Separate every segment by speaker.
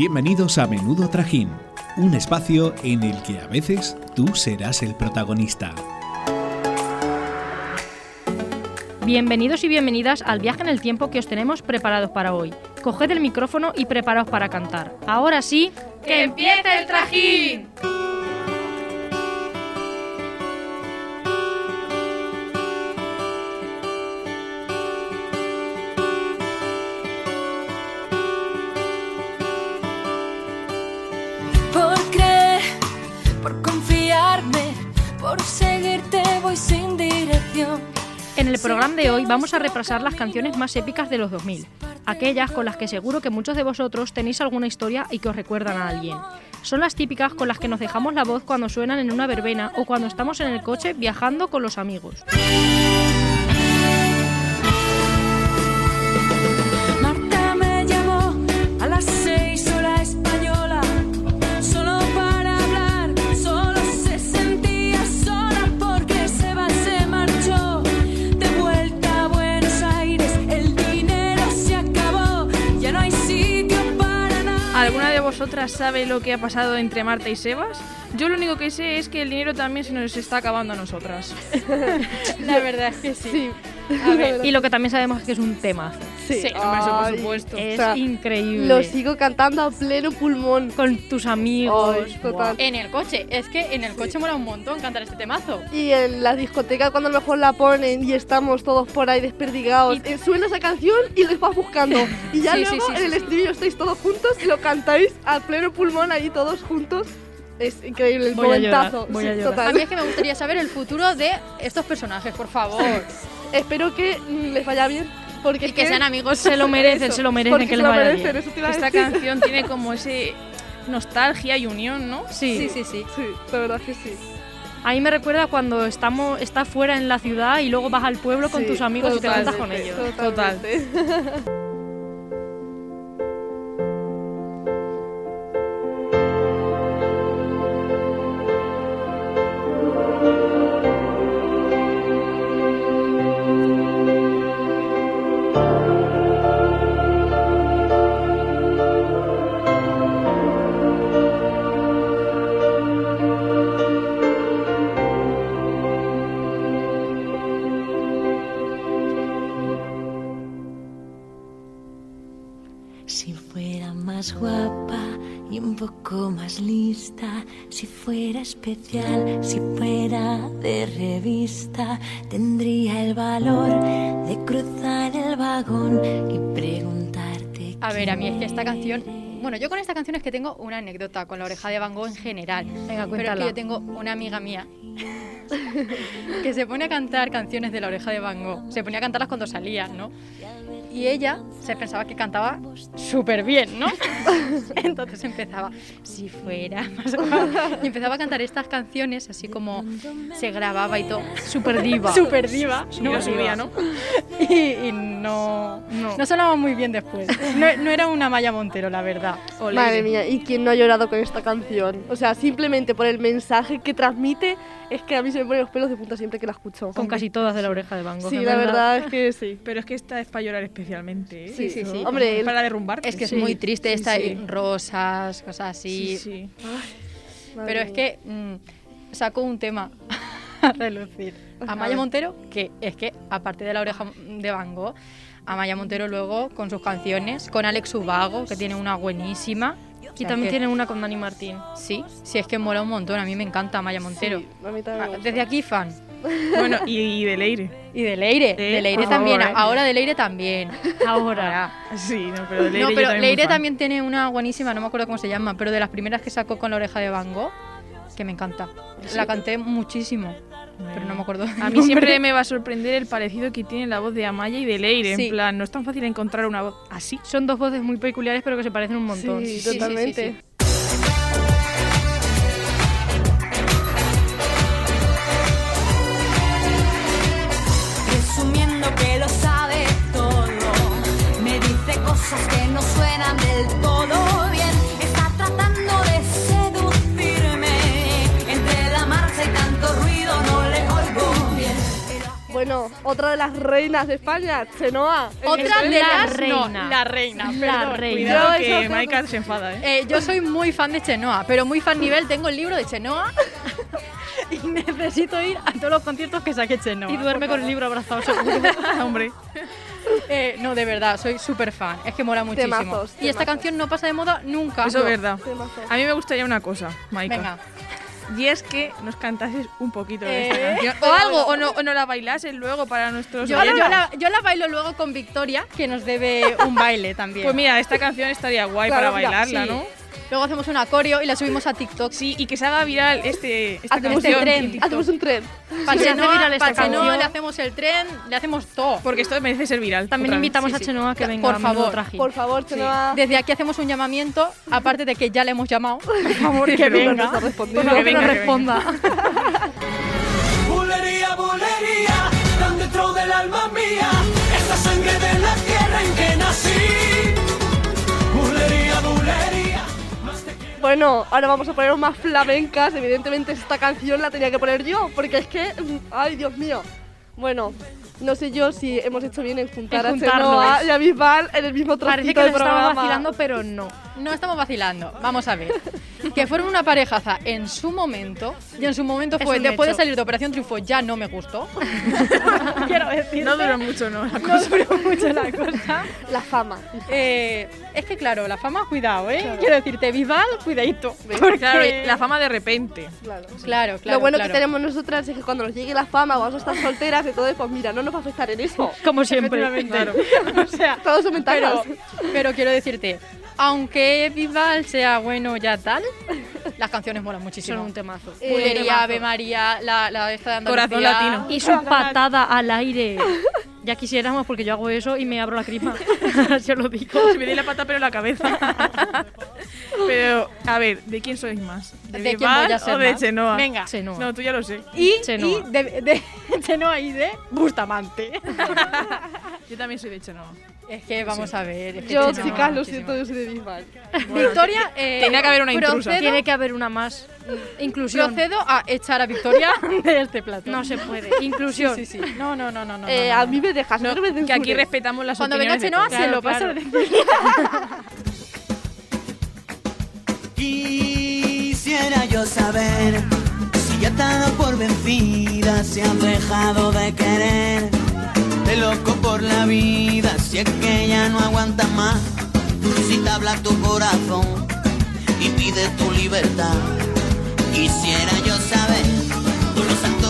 Speaker 1: Bienvenidos a Menudo Trajín, un espacio en el que a veces tú serás el protagonista.
Speaker 2: Bienvenidos y bienvenidas al viaje en el tiempo que os tenemos preparados para hoy. Coged el micrófono y preparaos para cantar. Ahora sí,
Speaker 3: ¡que empiece el trajín!
Speaker 2: Hoy vamos a repasar las canciones más épicas de los 2000, aquellas con las que seguro que muchos de vosotros tenéis alguna historia y que os recuerdan a alguien. Son las típicas con las que nos dejamos la voz cuando suenan en una verbena o cuando estamos en el coche viajando con los amigos.
Speaker 3: Vosotras sabe lo que ha pasado entre Marta y Sebas? Yo lo único que sé es que el dinero también se nos está acabando a nosotras.
Speaker 4: La verdad es que sí.
Speaker 2: A ver, y lo que también sabemos es que es un tema.
Speaker 4: Sí,
Speaker 3: hombre, eso por
Speaker 4: Ay,
Speaker 3: supuesto.
Speaker 2: Es
Speaker 4: sea,
Speaker 2: increíble.
Speaker 4: Lo sigo cantando a pleno pulmón.
Speaker 2: con tus amigos.
Speaker 4: Ay, total.
Speaker 5: En el coche, es que en el coche mola un montón cantar este temazo.
Speaker 4: Y en la discoteca cuando a lo mejor la ponen y estamos todos por ahí desperdigados, eh, suena esa canción y les vas buscando. Y ya
Speaker 5: Sí, sí,
Speaker 4: luego
Speaker 5: sí,
Speaker 4: en
Speaker 5: sí,
Speaker 4: el
Speaker 5: sí.
Speaker 4: estribillo estáis todos juntos y lo cantáis a pleno pulmón ahí todos juntos. Es increíble el
Speaker 2: Voy a llorar,
Speaker 4: momentazo.
Speaker 2: voy a
Speaker 4: Sí,
Speaker 2: llorar.
Speaker 4: total.
Speaker 5: A mí es que me gustaría saber el futuro de estos personajes, por favor.
Speaker 4: Espero que les vaya bien. Porque
Speaker 5: Y que sean amigos.
Speaker 2: Se lo merecen,
Speaker 4: eso,
Speaker 2: se lo merecen que
Speaker 4: se
Speaker 2: les
Speaker 4: lo
Speaker 2: vaya
Speaker 4: merecen,
Speaker 2: bien.
Speaker 4: eso te iba a
Speaker 3: Esta
Speaker 4: decir.
Speaker 3: canción tiene como ese nostalgia y unión, ¿no?
Speaker 2: Sí.
Speaker 5: Sí, sí, sí.
Speaker 4: Sí, la verdad que sí.
Speaker 2: A mí me recuerda cuando estamos, estás fuera en la ciudad y luego vas al pueblo con
Speaker 4: Sí,
Speaker 2: tus amigos y te cantas con ellos.
Speaker 4: totalmente.
Speaker 6: Si fuera especial, si fuera de revista, tendría el valor de cruzar el vagón y preguntarte.
Speaker 5: A ver, a mí es que esta canción. Bueno, yo con esta canción es que tengo una anécdota con la oreja de Van Gogh en general.
Speaker 2: Venga,
Speaker 5: Pero es que yo tengo una amiga mía que se pone a cantar canciones de la oreja de Van Gogh. Se ponía a cantarlas cuando salían, ¿no? Y ella se pensaba que cantaba súper bien, ¿no? Entonces empezaba, si fuera más. Y empezaba a cantar estas canciones así como se grababa y todo.
Speaker 2: Super diva.
Speaker 5: Súper diva.
Speaker 3: Subía, subía, ¿no?
Speaker 5: Y, y no,
Speaker 3: No.
Speaker 5: no sonaba muy bien después. No, no era una Maya Montero, la verdad.
Speaker 4: Madre mía, ¿y quién no ha llorado con esta canción? O sea, simplemente por el mensaje que transmite, es que a mí se me ponen los pelos de punta siempre que la escucho.
Speaker 2: Con casi todas de la oreja de Van Gogh.
Speaker 4: Sí, la verdad es que sí.
Speaker 3: Pero es que esta es para llorar especialmente, ¿eh?
Speaker 4: Sí,
Speaker 5: sí, sí.
Speaker 4: Hombre,
Speaker 3: para derrumbarte.
Speaker 5: Es que es
Speaker 2: Sí,
Speaker 5: muy triste esta
Speaker 3: sí.
Speaker 5: rosas, cosas así.
Speaker 3: Sí, sí.
Speaker 4: madre
Speaker 5: Pero es que mm, sacó un tema a relucir. A Maya Montero, que es que aparte de la oreja de Van Gogh, a Maya Montero luego con sus canciones, con Alex Ubago, que tiene una buenísima. O
Speaker 2: Y
Speaker 5: sea,
Speaker 2: también
Speaker 5: que-
Speaker 2: tiene una con Dani Martín.
Speaker 5: Sí, sí, es que mola un montón. A mí me encanta Maya Montero.
Speaker 4: Sí, a mí también me
Speaker 5: Ah,
Speaker 4: gusta.
Speaker 5: Desde aquí, fan.
Speaker 3: Bueno, y, y de Leire.
Speaker 5: Y de Leire.
Speaker 3: Sí,
Speaker 5: de Leire también.
Speaker 3: favor, ¿eh?
Speaker 5: Ahora de Leire también.
Speaker 2: Ahora.
Speaker 3: Sí, no, pero de Leire
Speaker 5: no,
Speaker 3: yo
Speaker 5: pero
Speaker 3: también
Speaker 5: Leire tiene una buenísima, no me acuerdo cómo se llama, pero de las primeras que sacó con la oreja de Van Gogh, que me encanta. La canté muchísimo, pero no me acuerdo.
Speaker 3: A mí siempre me va a sorprender el parecido que tiene la voz de Amaya y de Leire.
Speaker 5: Sí.
Speaker 3: En plan, no es tan fácil encontrar una voz así.
Speaker 2: Son dos voces muy peculiares pero que se parecen un montón.
Speaker 4: Sí,
Speaker 5: sí, sí,
Speaker 4: totalmente.
Speaker 5: sí.
Speaker 7: Presumiendo que lo sabe todo, me dice cosas que no suenan del todo no
Speaker 4: otra de las reinas de España, Chenoa.
Speaker 5: Otra de
Speaker 2: la
Speaker 5: las
Speaker 2: reina.
Speaker 5: No, la reina.
Speaker 2: La reina.
Speaker 3: Cuidado
Speaker 4: Yo
Speaker 3: que Maika se enfada, ¿eh?
Speaker 5: Eh, yo soy muy fan de Chenoa, pero muy fan nivel. Tengo el libro de Chenoa y necesito ir a todos los conciertos que saque Chenoa.
Speaker 2: Y duerme con el libro abrazado seguro.
Speaker 3: Hombre.
Speaker 5: Eh, no, de verdad, soy súper fan. Es que mola muchísimo.
Speaker 4: Temazos,
Speaker 5: y esta
Speaker 4: temazos.
Speaker 5: canción no pasa de moda nunca.
Speaker 3: Eso es verdad.
Speaker 4: Temazo.
Speaker 3: A mí me gustaría una cosa, Maika.
Speaker 5: Venga.
Speaker 3: Y es que nos cantases un poquito de esta
Speaker 5: Eh,
Speaker 3: canción. O algo, o no, o no la bailases luego para nuestros
Speaker 5: Yo, yo la, yo la bailo luego con Victoria, que nos debe un baile también.
Speaker 3: Pues mira, esta canción estaría guay
Speaker 4: Claro,
Speaker 3: para
Speaker 4: mira,
Speaker 3: bailarla,
Speaker 5: sí.
Speaker 3: ¿no?
Speaker 5: Luego hacemos una coreo y la subimos a TikTok.
Speaker 3: Sí, y que se haga viral este, esta
Speaker 4: Hacemos
Speaker 3: canción.
Speaker 5: tren.
Speaker 4: Hacemos un tren.
Speaker 5: Para
Speaker 2: Sí, se hace viral esta canción.
Speaker 5: le hacemos el tren, le hacemos todo.
Speaker 3: Porque esto merece ser viral.
Speaker 2: También invitamos
Speaker 5: Sí,
Speaker 2: a
Speaker 5: sí.
Speaker 2: Chenoa que
Speaker 5: Por
Speaker 2: venga Menudo
Speaker 5: favor,
Speaker 2: Trajín.
Speaker 4: Por favor, Chenoa.
Speaker 5: Desde aquí hacemos un llamamiento, aparte de que ya le hemos llamado. Por favor, que
Speaker 4: no
Speaker 5: venga.
Speaker 2: Por favor,
Speaker 3: Que
Speaker 2: que nos
Speaker 3: venga, que
Speaker 2: responda.
Speaker 4: Bueno, ahora vamos a poner más flamencas. Evidentemente esta canción la tenía que poner yo, porque es que, mm, ay Dios mío. Bueno, no sé yo si hemos hecho bien en juntar
Speaker 2: En
Speaker 4: a. Chenoa y a Bisbal en el mismo trocito
Speaker 2: Parece que nos estamos
Speaker 4: programa.
Speaker 2: vacilando, pero no.
Speaker 5: No estamos vacilando. Vamos a ver. Que fueron una parejaza en su momento. Y en su momento fue, después de
Speaker 2: hecho.
Speaker 5: salir de Operación Triunfo, ya no me gustó. Quiero decir.
Speaker 3: No duró mucho, ¿no? La
Speaker 5: No
Speaker 3: cosa.
Speaker 5: duró mucho la cosa.
Speaker 4: La fama.
Speaker 5: Eh, es que claro, la fama, cuidado, ¿eh? Quiero decirte, Vival, cuidadito. Porque-
Speaker 3: Claro, la fama de repente.
Speaker 4: Claro.
Speaker 5: Claro, claro.
Speaker 4: Lo bueno
Speaker 5: claro.
Speaker 4: que tenemos nosotras es que cuando nos llegue la fama vamos a estar solteras y todo, pues mira, no nos va a afectar en eso.
Speaker 2: Como siempre.
Speaker 5: Efectivamente. o sea,
Speaker 4: Todos son ventajas.
Speaker 5: pero, pero quiero decirte, aunque Vival sea bueno ya tal, las canciones molan
Speaker 2: Son
Speaker 5: muchísimo.
Speaker 2: un temazo.
Speaker 4: Eh,
Speaker 5: Bulería,
Speaker 4: temazo.
Speaker 5: Ave María, la, la esta de Andalucía.
Speaker 3: Corazón latino.
Speaker 2: Y su patada al aire. Ya quisiéramos, porque yo hago eso y me abro la crisma. Yo lo digo.
Speaker 3: Se me di la pata pero en la cabeza. pero, a ver, ¿de quién sois más? ¿De,
Speaker 5: ¿De quién
Speaker 3: Bisbal
Speaker 5: voy a ser
Speaker 3: o de
Speaker 5: más?
Speaker 3: Chenoa?
Speaker 5: Venga.
Speaker 2: Chenoa.
Speaker 3: No, tú ya lo sé.
Speaker 5: Y,
Speaker 2: Chenoa.
Speaker 5: y de, de Chenoa y de Bustamante.
Speaker 3: Yo también soy de Chenoa.
Speaker 5: Es que vamos a ver. es que
Speaker 4: Yo,
Speaker 5: Chenoa
Speaker 4: chicas, lo siento, yo soy de Bisbal.
Speaker 5: Victoria, eh,
Speaker 3: Tenía que haber una intrusa.
Speaker 5: procedo-
Speaker 2: Tiene que haber una más. Inclusión.
Speaker 5: Procedo a echar a Victoria de este plato.
Speaker 2: No se puede. Inclusión.
Speaker 5: Sí, sí, sí. No, no, no, no. no,
Speaker 4: Eh,
Speaker 5: no, no.
Speaker 4: a mí me dejas, no, me
Speaker 3: que aquí respetamos las
Speaker 5: Cuando venga
Speaker 3: opiniones de
Speaker 5: Chenoa
Speaker 3: todos.
Speaker 5: se
Speaker 2: Claro,
Speaker 5: lo paso
Speaker 2: claro.
Speaker 5: de decir.
Speaker 8: Quisiera yo saber si ya te por vencida, si has dejado de querer, de loco por la vida, si es que ya no aguantas más, si te habla tu corazón y pide tu libertad. Quisiera yo saber los de tu dormitorio.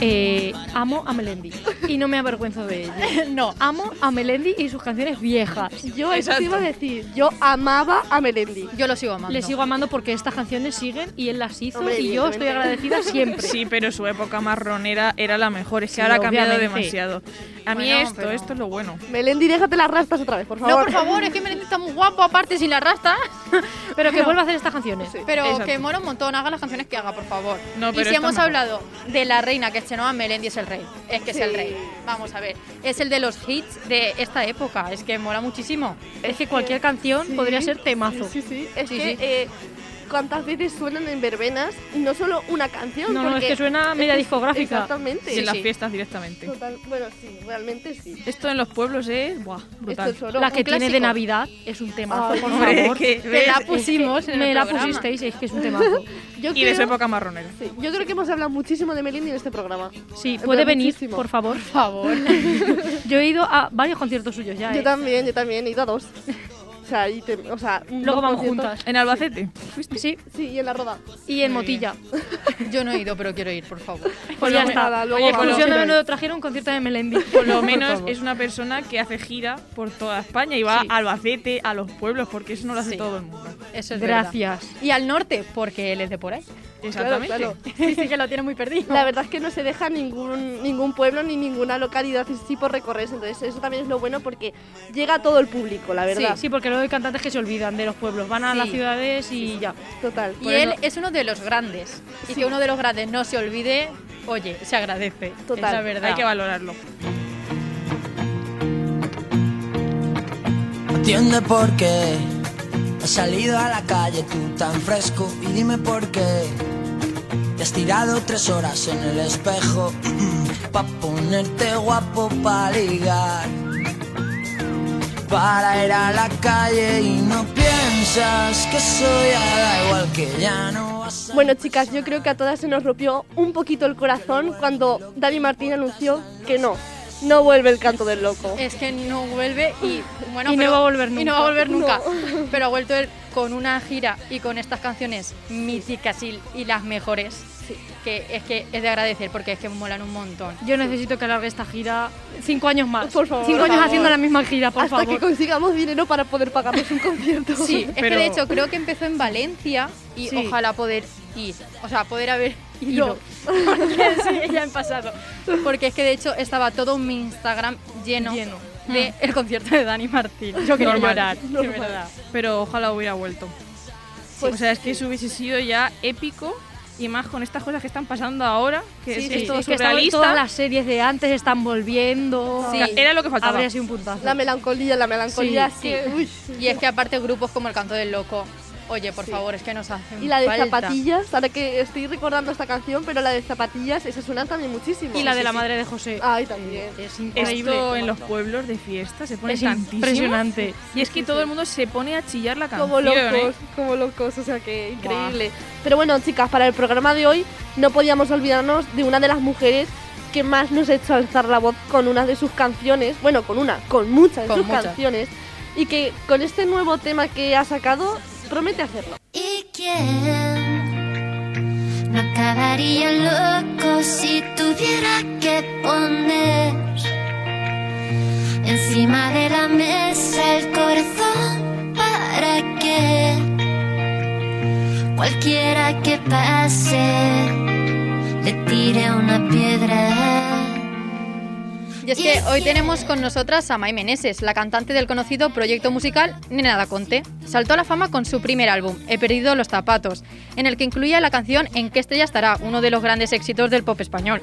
Speaker 2: Eh, amo a Melendi. Y no me avergüenzo de ello.
Speaker 5: No.
Speaker 2: Amo a Melendi y sus canciones viejas.
Speaker 4: Yo eso te iba a decir, yo amaba a Melendi.
Speaker 5: Yo lo sigo amando.
Speaker 2: Le sigo amando porque estas canciones siguen y él las hizo
Speaker 4: Hombre,
Speaker 2: y yo estoy agradecida siempre.
Speaker 3: Sí, pero su época marronera era la mejor. Es que
Speaker 2: Sí,
Speaker 3: ahora ha cambiado
Speaker 2: obviamente.
Speaker 3: demasiado. A mí
Speaker 5: Bueno,
Speaker 3: esto,
Speaker 5: pero-
Speaker 3: esto es lo bueno.
Speaker 4: Melendi, déjate las rastas otra vez, por favor.
Speaker 5: No, por favor, es que Melendi está muy guapo, aparte sin la rasta.
Speaker 2: Pero que vuelva a hacer estas canciones.
Speaker 5: Pero
Speaker 3: Exacto.
Speaker 5: que mola un montón, haga las canciones que haga, por favor.
Speaker 3: No,
Speaker 5: y si hemos
Speaker 3: mejor.
Speaker 5: hablado de la reina que es Chenoa, Melendi es el rey. Es que es el rey. Vamos a ver. Es el de los hits de esta época. Es que mola muchísimo.
Speaker 2: Es que cualquier canción
Speaker 4: Sí,
Speaker 2: podría ser temazo.
Speaker 4: Sí, sí. Es que, eh, ¿cuántas veces suenan en verbenas? Y no solo una canción.
Speaker 2: No, no, es que suena media discográfica.
Speaker 4: Exactamente.
Speaker 3: Y en las
Speaker 5: sí.
Speaker 3: fiestas directamente.
Speaker 4: Total, bueno, sí, realmente sí.
Speaker 3: Esto en los pueblos es buah,
Speaker 4: Esto
Speaker 3: brutal.
Speaker 4: es.
Speaker 2: La que tiene de. Navidad es un temazo,
Speaker 4: Ay,
Speaker 2: por favor.
Speaker 3: que- ¿ves?
Speaker 5: la
Speaker 2: Es que
Speaker 5: pusimos en
Speaker 2: me
Speaker 5: el
Speaker 2: la pusisteis, es que es un temazo.
Speaker 4: Yo
Speaker 3: Y de su
Speaker 4: creo-
Speaker 3: época marronera.
Speaker 4: sí, yo creo que hemos hablado muchísimo de Melendi en este programa.
Speaker 2: Sí, puede venir,
Speaker 4: muchísimo.
Speaker 2: por favor.
Speaker 5: Por favor.
Speaker 2: Yo he ido a varios conciertos suyos ya.
Speaker 4: Yo
Speaker 2: ¿eh?
Speaker 4: también, yo también, he ido a dos. O sea, y te- o sea un
Speaker 2: Luego vamos juntas.
Speaker 3: En Albacete.
Speaker 2: Sí,
Speaker 4: Sí, y en la roda.
Speaker 2: y en
Speaker 5: Muy
Speaker 2: Motilla.
Speaker 5: Yo no he ido, pero quiero ir, por favor.
Speaker 2: Pues ya
Speaker 4: Oye,
Speaker 2: está. Oye, conclusión de
Speaker 4: Sí.
Speaker 2: menudo trajeron un concierto de Melendi.
Speaker 3: Por lo menos es una persona que hace gira por toda España y va
Speaker 2: Sí.
Speaker 3: a Albacete, a los pueblos, porque eso no lo hace
Speaker 5: Sí.
Speaker 3: todo el mundo.
Speaker 5: Eso es verdad.
Speaker 2: Gracias.
Speaker 5: Y al norte, porque él es de por ahí.
Speaker 3: Exactamente.
Speaker 4: Claro,
Speaker 5: Sí, sí que lo tiene muy perdido.
Speaker 4: La verdad es que no se deja ningún, ningún pueblo ni ninguna localidad así por recorrerse. Entonces, eso también es lo bueno porque llega a todo el público, la verdad.
Speaker 2: Sí, porque luego hay cantantes que se olvidan de los pueblos, van a
Speaker 5: Sí.
Speaker 2: las ciudades y ya.
Speaker 4: Total.
Speaker 5: Y él
Speaker 3: eso-
Speaker 5: es uno de los grandes. Y que uno de los grandes no se olvide, oye, se agradece.
Speaker 4: Total.
Speaker 5: Es la verdad.
Speaker 3: Hay que valorarlo.
Speaker 8: Atiende por qué has salido a la calle tú tan fresco y dime por qué te has tirado tres horas en el espejo pa' ponerte guapo pa' ligar. Para ir a la calle y no piensas que soy da igual que ya no.
Speaker 4: Bueno, chicas, yo creo que a todas se nos rompió un poquito el corazón cuando Dani Martín anunció que no, no vuelve el canto del loco.
Speaker 5: Es que no vuelve y bueno,
Speaker 2: Y no
Speaker 5: pero-
Speaker 2: va a volver
Speaker 5: Y no
Speaker 2: nunca.
Speaker 5: va a volver nunca.
Speaker 4: No.
Speaker 5: Pero ha vuelto él con una gira y con estas canciones míticas y, y las mejores. Que es que es de agradecer porque es que molan un montón.
Speaker 2: Yo necesito que alargue esta gira cinco años más.
Speaker 4: Por favor,
Speaker 2: Cinco
Speaker 4: por
Speaker 2: años
Speaker 4: favor.
Speaker 2: haciendo la misma gira, por
Speaker 4: Hasta
Speaker 2: favor.
Speaker 4: que consigamos dinero para poder pagarnos un concierto.
Speaker 5: Sí, es que
Speaker 2: Pero-
Speaker 5: de hecho creo que empezó en Valencia y
Speaker 2: Sí.
Speaker 5: ojalá poder ir. O sea, poder haber ido.
Speaker 2: Ido.
Speaker 5: Porque sí, ya en pasado. Porque es que de hecho estaba todo mi Instagram lleno,
Speaker 2: Lleno.
Speaker 5: de el concierto de Dani Martín. Yo quería
Speaker 3: Normal.
Speaker 5: llorar, de
Speaker 4: Normal.
Speaker 5: verdad.
Speaker 3: Pero ojalá hubiera vuelto.
Speaker 4: Pues
Speaker 3: o sea, es que eso hubiese sido ya épico y más con estas cosas que están pasando ahora, que
Speaker 2: Sí,
Speaker 3: es,
Speaker 2: sí,
Speaker 3: es todo
Speaker 2: es que todas las series de antes están volviendo.
Speaker 5: Sí.
Speaker 3: Era lo que faltaba.
Speaker 2: Habría sido un puntazo.
Speaker 4: La melancolía, la melancolía.
Speaker 2: Sí,
Speaker 4: que, uy.
Speaker 5: Y es que aparte grupos como el Canto del Loco, oye, por favor, es que nos hacen
Speaker 4: Y la de
Speaker 5: falta.
Speaker 4: zapatillas, ahora que estoy recordando esta canción, pero la de zapatillas, esa suena también muchísimo.
Speaker 2: Y la de
Speaker 4: Sí,
Speaker 2: la
Speaker 4: sí.
Speaker 2: madre de José.
Speaker 4: Ay, también.
Speaker 2: Es increíble.
Speaker 3: Esto en los pueblos de fiesta se pone
Speaker 2: Es
Speaker 3: tantísimo.
Speaker 2: impresionante.
Speaker 3: Y es que todo el mundo se pone a chillar la canción.
Speaker 4: Como locos,
Speaker 3: ¿eh?
Speaker 4: como locos, o sea que increíble. Pero bueno, chicas, para el programa de hoy no podíamos olvidarnos de una de las mujeres que más nos ha hecho alzar la voz con una de sus canciones, bueno, con una, con muchas de
Speaker 5: Con
Speaker 4: sus
Speaker 5: muchas.
Speaker 4: canciones, y que con este nuevo tema que ha sacado promete hacerlo.
Speaker 9: ¿Y quién no acabaría loco si tuviera que poner encima de la mesa el corazón para que cualquiera que pase le tire una piedra?
Speaker 5: Y es que hoy tenemos con nosotras a Mai Meneses, la cantante del conocido proyecto musical Nena da Conte. Saltó a la fama con su primer álbum, He perdido los zapatos, en el que incluía la canción En qué estrella estará, uno de los grandes éxitos del pop español.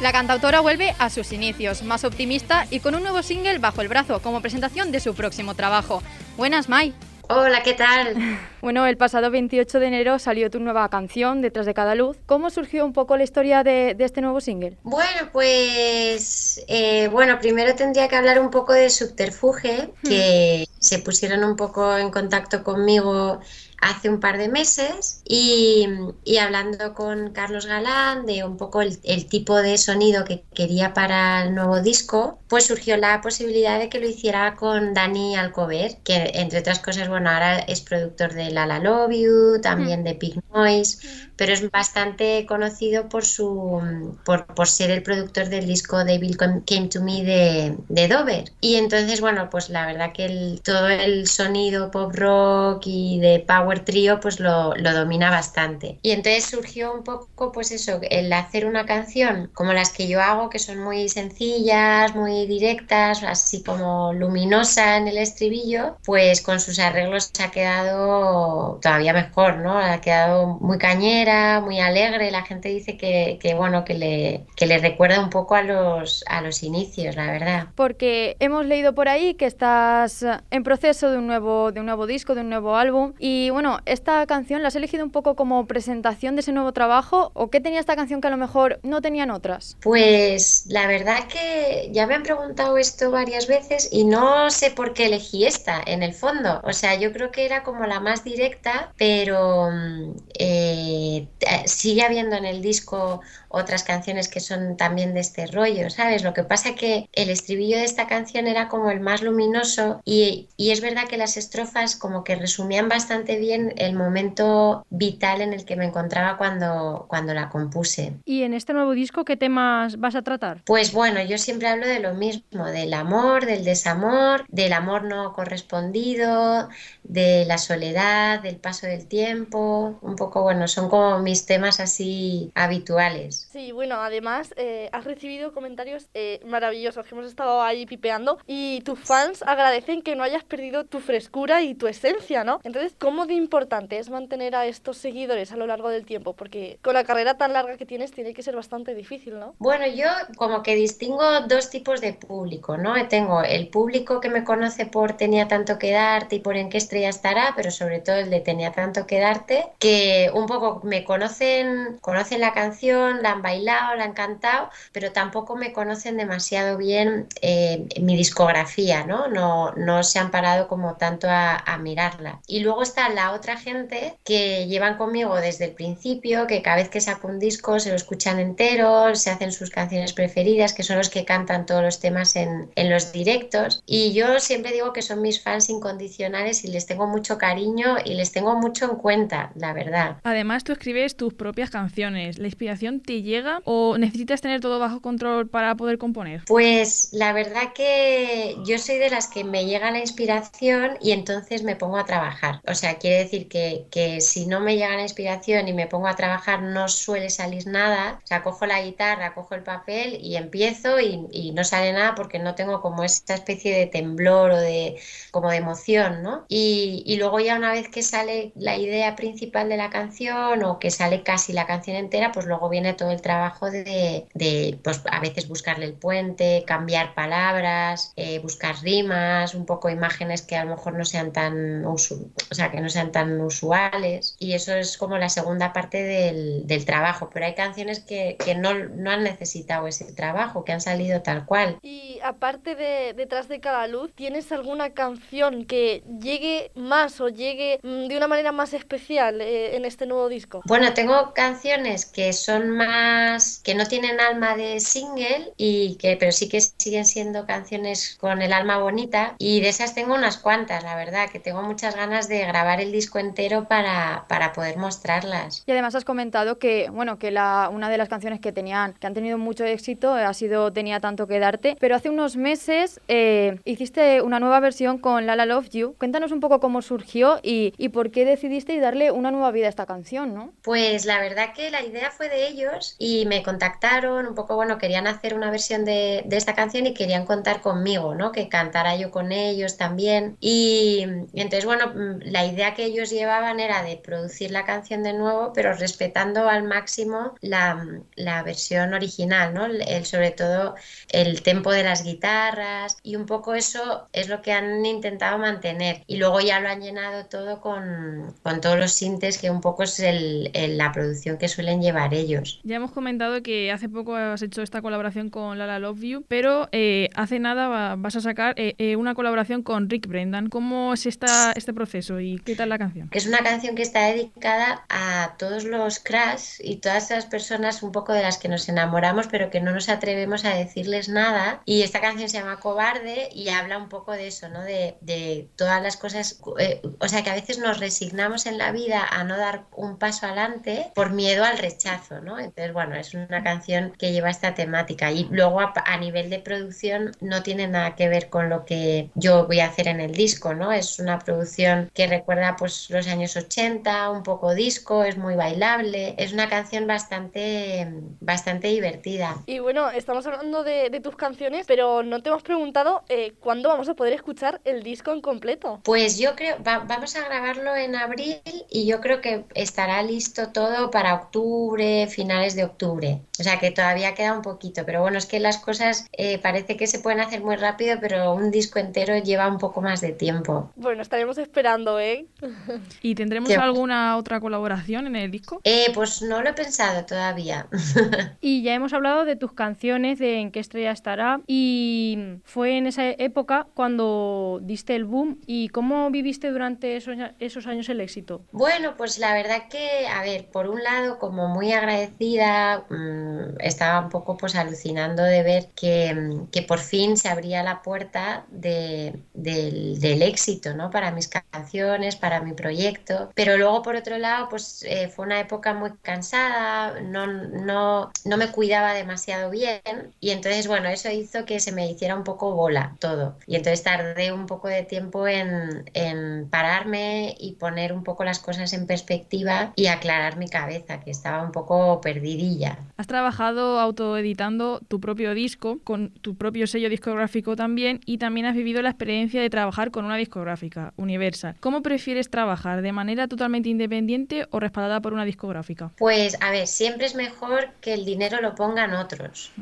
Speaker 5: La cantautora vuelve a sus inicios, más optimista y con un nuevo single bajo el brazo como presentación de su próximo trabajo. Buenas, Mai.
Speaker 10: Hola, ¿qué tal?
Speaker 5: Bueno, el pasado 28 de enero salió tu nueva canción, Detrás de cada luz. ¿Cómo surgió un poco la historia de, de este nuevo single?
Speaker 10: Bueno, pues eh, bueno, primero tendría que hablar un poco de Subterfuge, que se pusieron un poco en contacto conmigo hace un par de meses y, y hablando con Carlos Galán de un poco el, el tipo de sonido que quería para el nuevo disco, pues surgió la posibilidad de que lo hiciera con Dani Alcover, que entre otras cosas, bueno, ahora es productor de La La Love You, también de Pig Noise, pero es bastante conocido por su por, por ser el productor del disco Devil Came to Me de, de Dover. Y entonces, bueno, pues la verdad que el- todo el sonido pop rock y de power trio pues lo, lo domina bastante. Y entonces surgió un poco pues eso, el hacer una canción como las que yo hago, que son muy sencillas, muy directas, así como luminosa en el estribillo, pues con sus arreglos se ha quedado todavía mejor, ¿no? Ha quedado muy cañera, muy alegre. La gente dice que, que, bueno, que le, que le recuerda un poco a los, a los inicios, la verdad.
Speaker 5: Porque hemos leído por ahí que estás en proceso de un nuevo, de un nuevo disco, de un nuevo álbum. Y bueno, esta canción la has elegido un poco como presentación de ese nuevo trabajo. ¿O qué tenía esta canción que a lo mejor no tenían otras?
Speaker 10: Pues la verdad que ya me han preguntado esto varias veces y no sé por qué elegí esta en el fondo. O sea, yo creo que era como la más directa, pero mm, eh, eh, sigue habiendo en el disco otras canciones que son también de este rollo, ¿sabes? Lo que pasa que el estribillo de esta canción era como el más luminoso y, y es verdad que las estrofas como que resumían bastante bien el momento vital en el que me encontraba cuando, cuando la compuse.
Speaker 2: ¿Y en este nuevo disco qué temas vas a tratar?
Speaker 10: Pues bueno, yo siempre hablo de lo mismo, del amor, del desamor, del amor no correspondido, de la soledad, del paso del tiempo, un poco, bueno, son como mis temas así habituales.
Speaker 4: Sí, bueno, además eh, has recibido comentarios eh, maravillosos que hemos estado ahí pipeando y tus fans agradecen que no hayas perdido tu frescura y tu esencia, ¿no? Entonces, ¿cómo de importante es mantener a estos seguidores a lo largo del tiempo? Porque con la carrera tan larga que tienes tiene que ser bastante difícil, ¿no?
Speaker 10: Bueno, yo como que distingo dos tipos de público, ¿no? Tengo el público que me conoce por Tenía tanto que darte y por En qué estrella estará, pero sobre todo el de Tenía tanto que darte, que un poco me conocen, conocen la canción, la han bailado, la han cantado, pero tampoco me conocen demasiado bien eh, mi discografía, ¿no? ¿no? No se han parado como tanto a, a mirarla. Y luego está la otra gente que llevan conmigo desde el principio, que cada vez que saco un disco se lo escuchan entero, se hacen sus canciones preferidas, que son los que cantan todos los temas en, en los directos. Y yo siempre digo que son mis fans incondicionales y les tengo mucho cariño y les tengo mucho en cuenta, la verdad.
Speaker 3: Además, tú escribes tus propias canciones. ¿La inspiración te llega o necesitas tener todo bajo control para poder componer?
Speaker 10: Pues la verdad que yo soy de las que me llega la inspiración y entonces me pongo a trabajar. O sea, quiere decir que, que si no me llega la inspiración y me pongo a trabajar no suele salir nada. O sea, cojo la guitarra, cojo el papel y empiezo y, y no sale nada porque no tengo como esta especie de temblor o de como de emoción, ¿no? Y, y luego ya una vez que sale la idea principal de la canción o que sale casi la canción entera, pues luego viene todo el trabajo de, de pues a veces buscarle el puente, cambiar palabras, eh, buscar rimas, un poco imágenes que a lo mejor no sean tan, o sea, que no sean tan usuales. Y eso es como la segunda parte del, del trabajo. Pero hay canciones que, que no, no han necesitado ese trabajo, que han salido tal cual.
Speaker 4: Y aparte de Detrás de cada luz, ¿tienes alguna canción que llegue más o llegue mm, de una manera más especial eh, en este nuevo disco?
Speaker 10: Bueno, tengo canciones que son más, que no tienen alma de single y que, pero sí que siguen siendo canciones con el alma bonita y de esas tengo unas cuantas, la verdad, que tengo muchas ganas de grabar el disco entero para, para poder mostrarlas.
Speaker 5: Y además has comentado que, bueno, que la, una de las canciones que tenían, que han tenido mucho éxito eh, ha sido Tenía tanto que darte, pero hace unos meses eh, hiciste una nueva versión con Lala Love You. Cuéntanos un poco cómo surgió y, y por qué decidiste darle una nueva vida a esta canción, ¿no?
Speaker 10: Pues la verdad que la idea fue de ellos y me contactaron un poco, bueno, querían hacer una versión de, de esta canción y querían contar conmigo, ¿no? Que cantara yo con ellos también. Y, y entonces, bueno, mm, la idea que ellos llevaban era de producir la canción de nuevo, pero respetando al máximo la, la versión original, ¿no? El, el- sobre todo el tempo de las guitarras y un poco eso es lo que han intentado mantener. Y luego ya lo han llenado todo con, con todos los sintes, que un poco es el- el- la producción que suelen llevar ellos.
Speaker 3: Ya hemos comentado que hace poco has hecho esta colaboración con Lala Love You, pero eh, hace nada va- vas a sacar eh, eh, una colaboración con Rick Brendan. ¿Cómo es esta, este proceso y qué tal la canción?
Speaker 10: es una canción que está dedicada a todos los crush y todas esas personas un poco de las que nos enamoramos pero que no nos atrevemos a decirles nada y esta canción se llama Cobarde y habla un poco de eso, ¿no? De, de todas las cosas, eh, o sea que a veces nos resignamos en la vida a no dar un paso adelante por miedo al rechazo, ¿no? Entonces, bueno, es una canción que lleva esta temática y luego a, a nivel de producción no tiene nada que ver con lo que yo voy a hacer en el disco, ¿no? Es una producción que recuerda pues los años 80, un poco disco, es muy bailable, es una canción bastante, bastante divertida.
Speaker 4: Y bueno, estamos hablando de, de tus canciones, pero no te hemos preguntado eh, cuándo vamos a poder escuchar el disco en completo.
Speaker 10: Pues yo creo, va- vamos a grabarlo en abril y yo creo que estará listo todo para octubre, finales de octubre. O sea que todavía queda un poquito, pero bueno, es que las cosas eh, parece que se pueden hacer muy rápido, pero un disco entero lleva un poco más de tiempo.
Speaker 4: Bueno, estaremos esperando, ¿eh?
Speaker 3: ¿Y tendremos
Speaker 10: Qué-
Speaker 3: alguna otra colaboración en el disco?
Speaker 10: Eh, pues no lo he pensado todavía.
Speaker 2: Y ya hemos hablado de tus canciones, de en qué estrella estará. Y fue en esa época cuando diste el boom. ¿Y cómo viviste durante esos, esos años el éxito?
Speaker 10: Bueno, pues la verdad que, a ver, por un lado, como muy agradecida, mm, estaba un poco pues alucinando de ver que, mm, que por fin se abría la puerta de- del, del éxito, ¿no? Para mis canciones, para mi proyecto. Pero luego, por otro lado, pues eh, fue una época muy cansada, no, no, no me cuidaba demasiado bien y entonces, bueno, eso hizo que se me hiciera un poco bola todo. Y entonces tardé un poco de tiempo en, en pararme y poner un poco las cosas en perspectiva y aclarar mi cabeza, que estaba un poco perdidilla.
Speaker 3: Has trabajado autoeditando tu propio disco, con tu propio sello discográfico también, y también has vivido la experiencia de trabajar con una discográfica, Universal. ¿Cómo prefieres prefieres trabajar? ¿De manera totalmente independiente o respaldada por una discográfica?
Speaker 10: Pues a ver, siempre es mejor que el dinero lo pongan otros.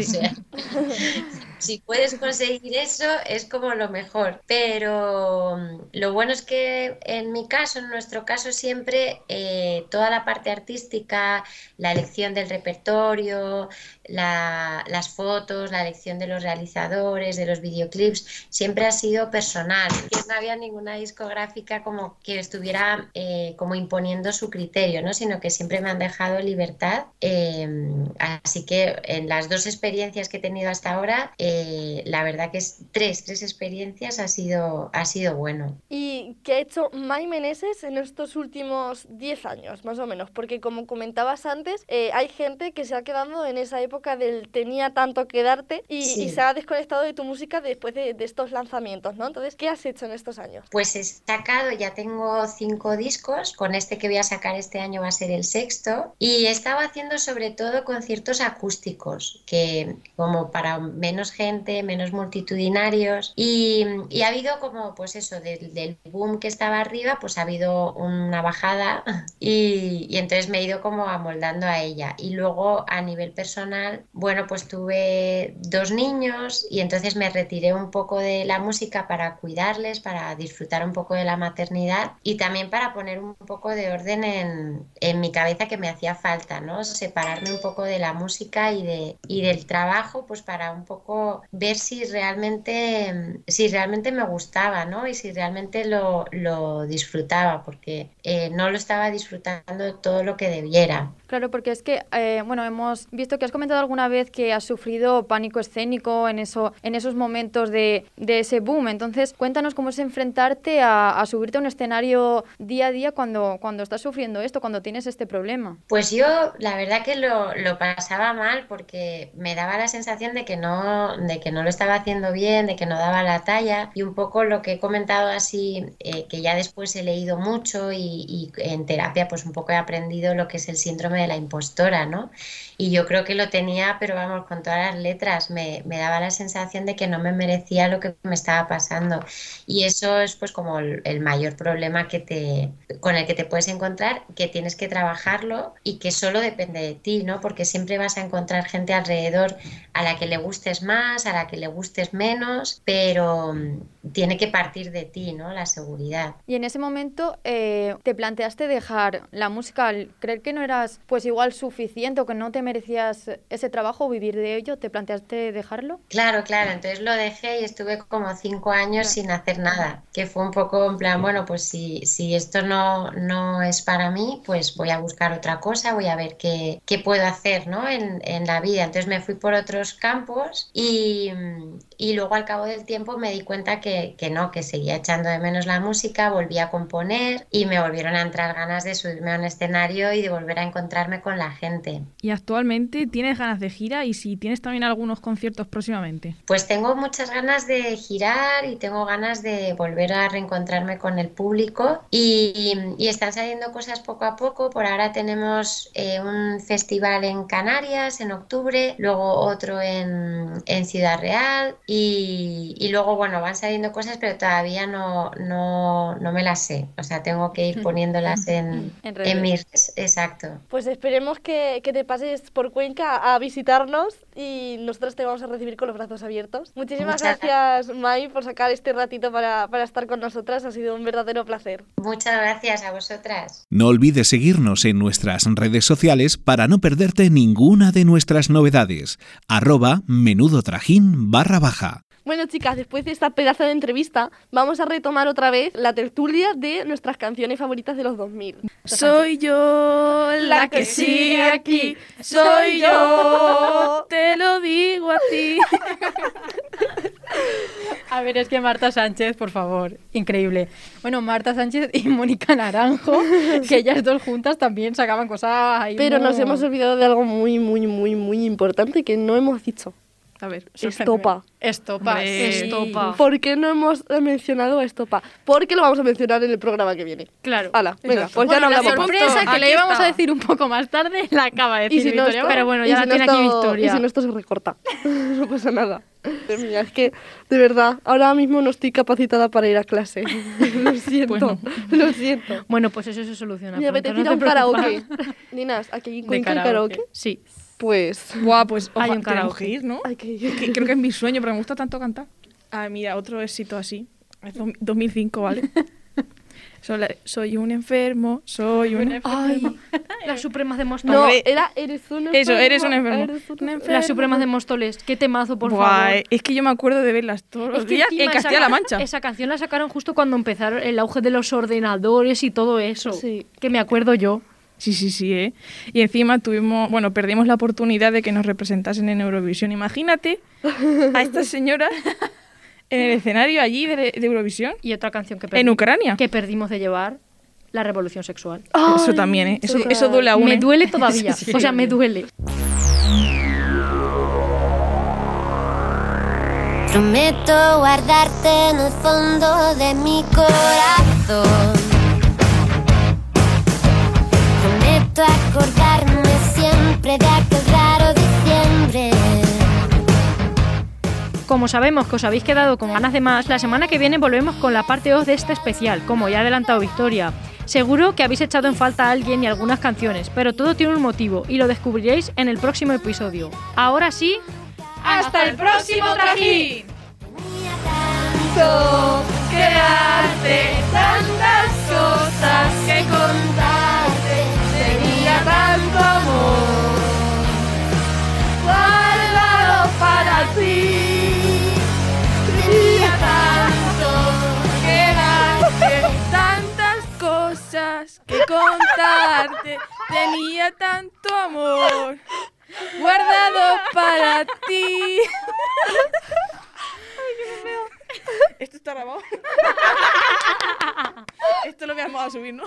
Speaker 10: O sea, si puedes conseguir eso es como lo mejor. Pero mm, lo bueno es que en mi caso, en nuestro caso siempre, eh, toda la parte artística, la elección del repertorio, la- las fotos, la elección de los realizadores, de los videoclips, siempre ha sido personal. No había ninguna discográfica como que estuviera eh, como imponiendo su criterio, ¿no? Sino que siempre me han dejado libertad. Eh, así que en las dos experiencias que he tenido hasta ahora, eh, la verdad que es tres, tres experiencias ha sido, ha sido bueno.
Speaker 4: ¿Y qué ha hecho Mai Meneses en estos últimos 10 años, más o menos? Porque como comentabas antes, eh, hay gente que se ha quedado en esa época del tenía tanto que darte y,
Speaker 10: Sí.
Speaker 4: y se ha desconectado de tu música después de, de estos lanzamientos, ¿no? Entonces, ¿qué has hecho en estos años?
Speaker 10: Pues he sacado, ya tengo cinco discos, con este que voy a sacar este año va a ser el sexto, y he estado haciendo sobre todo conciertos acústicos, que como para menos gente, menos multitudinarios, y, y ha habido como, pues eso, del, del boom que estaba arriba, pues ha habido una bajada, y, y entonces me he ido como amoldando a ella. Y luego a nivel personal, bueno, pues tuve dos niños y entonces me retiré un poco de la música para cuidarles, para disfrutar un poco de la maternidad y también para poner un poco de orden en, mi cabeza que me hacía falta, ¿no? Separarme un poco de la música y, de, y del trabajo, pues para un poco ver si realmente, si realmente me gustaba, ¿no? Y si realmente lo, lo disfrutaba, porque eh, no lo estaba disfrutando todo lo que debiera.
Speaker 5: Claro, porque es que, eh, bueno, hemos visto que has comentado alguna vez que has sufrido pánico escénico en, eso, en esos momentos de, de ese boom. Entonces, cuéntanos cómo es enfrentarte a, a subirte a un escenario día a día cuando, cuando estás sufriendo esto, cuando tienes este problema.
Speaker 10: Pues yo la verdad que lo, lo pasaba mal porque me daba la sensación de que, no, de que no lo estaba haciendo bien, de que no daba la talla y un poco lo que he comentado así, eh, que ya después he leído mucho y, y en terapia pues un poco he aprendido lo que es el síndrome de la impostora, ¿no? Y yo creo que lo tenía, pero vamos, con todas las letras, me, me daba la sensación de que no me merecía lo que me estaba pasando. Y eso es pues como el, el mayor problema que te, con el que te puedes encontrar, que tienes que trabajarlo y que solo depende de ti, ¿no? Porque siempre vas a encontrar gente alrededor a la que le gustes más, a la que le gustes menos, pero tiene que partir de ti, ¿no? La seguridad.
Speaker 5: Y en ese momento eh, te planteaste dejar la música, al creer que no eras pues igual suficiente o que no te merecías ese trabajo o vivir de ello, ¿te planteaste dejarlo?
Speaker 10: Claro, claro, entonces lo dejé y estuve como cinco años sin hacer nada, que fue un poco en plan, bueno, pues si, si esto no, no es para mí, pues voy a buscar otra cosa, voy a ver qué, qué puedo hacer, ¿no? En, en la vida. Entonces me fui por otros campos y, y luego al cabo del tiempo me di cuenta que, que no, que seguía echando de menos la música, volví a componer y me volvieron a entrar ganas de subirme a un escenario y de volver a encontrarme con la gente.
Speaker 3: ¿Y actualmente tienes ganas de gira y si tienes también algunos conciertos próximamente?
Speaker 10: Pues tengo muchas ganas de girar y tengo ganas de volver a reencontrarme con el público y, y están saliendo cosas poco a poco. Por ahora tenemos eh, un festival en Canarias en octubre, luego otro en, en Ciudad Real y, y luego, bueno, van saliendo cosas pero todavía no, no, no me las sé. O sea, tengo que ir poniéndolas en,
Speaker 5: En
Speaker 10: en, mis... Exacto.
Speaker 4: Pues esperemos que, que te pases por Cuenca a visitarnos y nosotros te vamos a recibir con los brazos abiertos. Muchísimas
Speaker 10: Muchas
Speaker 4: gracias, Mai, por sacar este ratito para, para estar con nosotras. Ha sido un verdadero placer.
Speaker 10: Muchas gracias a vosotras.
Speaker 1: No olvides seguirnos en nuestras redes sociales para no perderte ninguna de nuestras novedades. Arroba menudo trajín barra baja.
Speaker 4: Bueno, chicas, después de esta pedazo de entrevista, vamos a retomar otra vez la tertulia de nuestras canciones favoritas de los 2000.
Speaker 3: Soy yo la que sigue aquí, soy yo, te lo digo a ti.
Speaker 5: A ver, es que Marta Sánchez, por favor, increíble. Bueno, Marta Sánchez y Mónica Naranjo, que ellas dos juntas también sacaban cosas ahí
Speaker 4: Pero nos hemos olvidado de algo muy, muy, muy, muy importante que no hemos dicho.
Speaker 3: A ver,
Speaker 4: Estopa.
Speaker 5: Estopa.
Speaker 2: Estopa.
Speaker 4: ¿Por qué no hemos mencionado a Estopa? Porque lo vamos a mencionar en el programa que viene.
Speaker 2: Claro.
Speaker 4: Hala, venga,
Speaker 3: Exacto.
Speaker 4: pues ya
Speaker 5: Bueno,
Speaker 4: no
Speaker 5: la
Speaker 4: hablamos más.
Speaker 5: sorpresa que
Speaker 3: Aquí
Speaker 5: le íbamos a decir un poco más tarde la acaba de decir
Speaker 4: Y si no
Speaker 5: Victoria.
Speaker 4: esto,
Speaker 2: pero bueno, ya
Speaker 4: si
Speaker 2: la
Speaker 4: no
Speaker 2: tiene aquí
Speaker 4: esto-
Speaker 2: Victoria.
Speaker 4: Y si no esto se recorta, no pasa nada. Mía, es que, de verdad, ahora mismo no estoy capacitada para ir a clase. lo siento,
Speaker 3: Pues no.
Speaker 4: lo siento.
Speaker 2: Bueno, pues eso se soluciona.
Speaker 4: Me apetece
Speaker 2: no
Speaker 4: ir a un karaoke. Ninas, aquí en
Speaker 2: De
Speaker 4: Cuenca hay
Speaker 2: karaoke.
Speaker 4: karaoke.
Speaker 2: Sí.
Speaker 4: Pues
Speaker 3: Buah, pues
Speaker 2: Hay
Speaker 3: oja-
Speaker 2: un
Speaker 3: tenemos
Speaker 2: karaoke.
Speaker 3: que ir, ¿no?
Speaker 4: hay que
Speaker 3: Que
Speaker 4: ir.
Speaker 3: creo que es mi sueño, pero me gusta tanto cantar. Ah, mira, otro éxito así. Es do- 2005, ¿vale? Soy, soy un enfermo, soy un enfermo.
Speaker 2: Las Supremas de
Speaker 4: No,
Speaker 2: Móstoles.
Speaker 4: era eres un enfermo.
Speaker 3: Eso, eres un enfermo.
Speaker 4: eres un
Speaker 3: Un
Speaker 4: enfermo.
Speaker 2: Las Supremas de Móstoles. Qué temazo, por
Speaker 3: Buah,
Speaker 2: favor.
Speaker 3: es que yo me acuerdo de verlas todos los
Speaker 2: Es que
Speaker 3: días en
Speaker 2: esa
Speaker 3: Castilla-La
Speaker 2: ca-
Speaker 3: Mancha.
Speaker 2: Esa canción la sacaron justo cuando empezaron el auge de los ordenadores y todo eso.
Speaker 4: Sí.
Speaker 2: Que me acuerdo yo.
Speaker 3: Sí, sí, sí, ¿eh? Y encima tuvimos, bueno, perdimos la oportunidad de que nos representasen en Eurovisión. Imagínate a estas señoras en el escenario allí de, de Eurovisión,
Speaker 2: Y otra canción que,
Speaker 3: en
Speaker 2: perdi-
Speaker 3: Ucrania.
Speaker 2: que perdimos de llevar, la revolución sexual.
Speaker 3: Eso también, ¿eh? Eso, duele aún.
Speaker 2: Me
Speaker 3: ¿eh?
Speaker 2: duele todavía.
Speaker 3: Sí.
Speaker 2: O sea, me duele.
Speaker 9: Prometo guardarte en el fondo de mi corazón. Prometo acordarme siempre de aquel raro diciembre.
Speaker 2: Como sabemos que os habéis quedado con ganas de más, la semana que viene volvemos con la parte 2 de este especial, como ya ha adelantado Victoria. Seguro que habéis echado en falta a alguien y algunas canciones, pero todo tiene un motivo y lo descubriréis en el próximo episodio. Ahora sí,
Speaker 3: ¡Hasta el próximo trajín!
Speaker 9: Quedarte tantas cosas que contarte. Amor guardado para ti. Tenía tanto
Speaker 3: Quedarte tantas cosas que contarte. Tenía tanto amor guardado para ti. Esto está grabado. Esto lo vamos a subir, ¿no?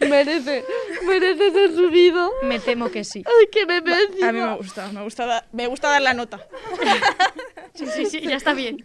Speaker 4: Merece, merece ser subido.
Speaker 2: me temo que sí.
Speaker 4: Ay, qué bebé
Speaker 3: A mí me gusta, me gusta, da- me gusta dar la nota.
Speaker 2: Sí, sí, sí, ya está bien.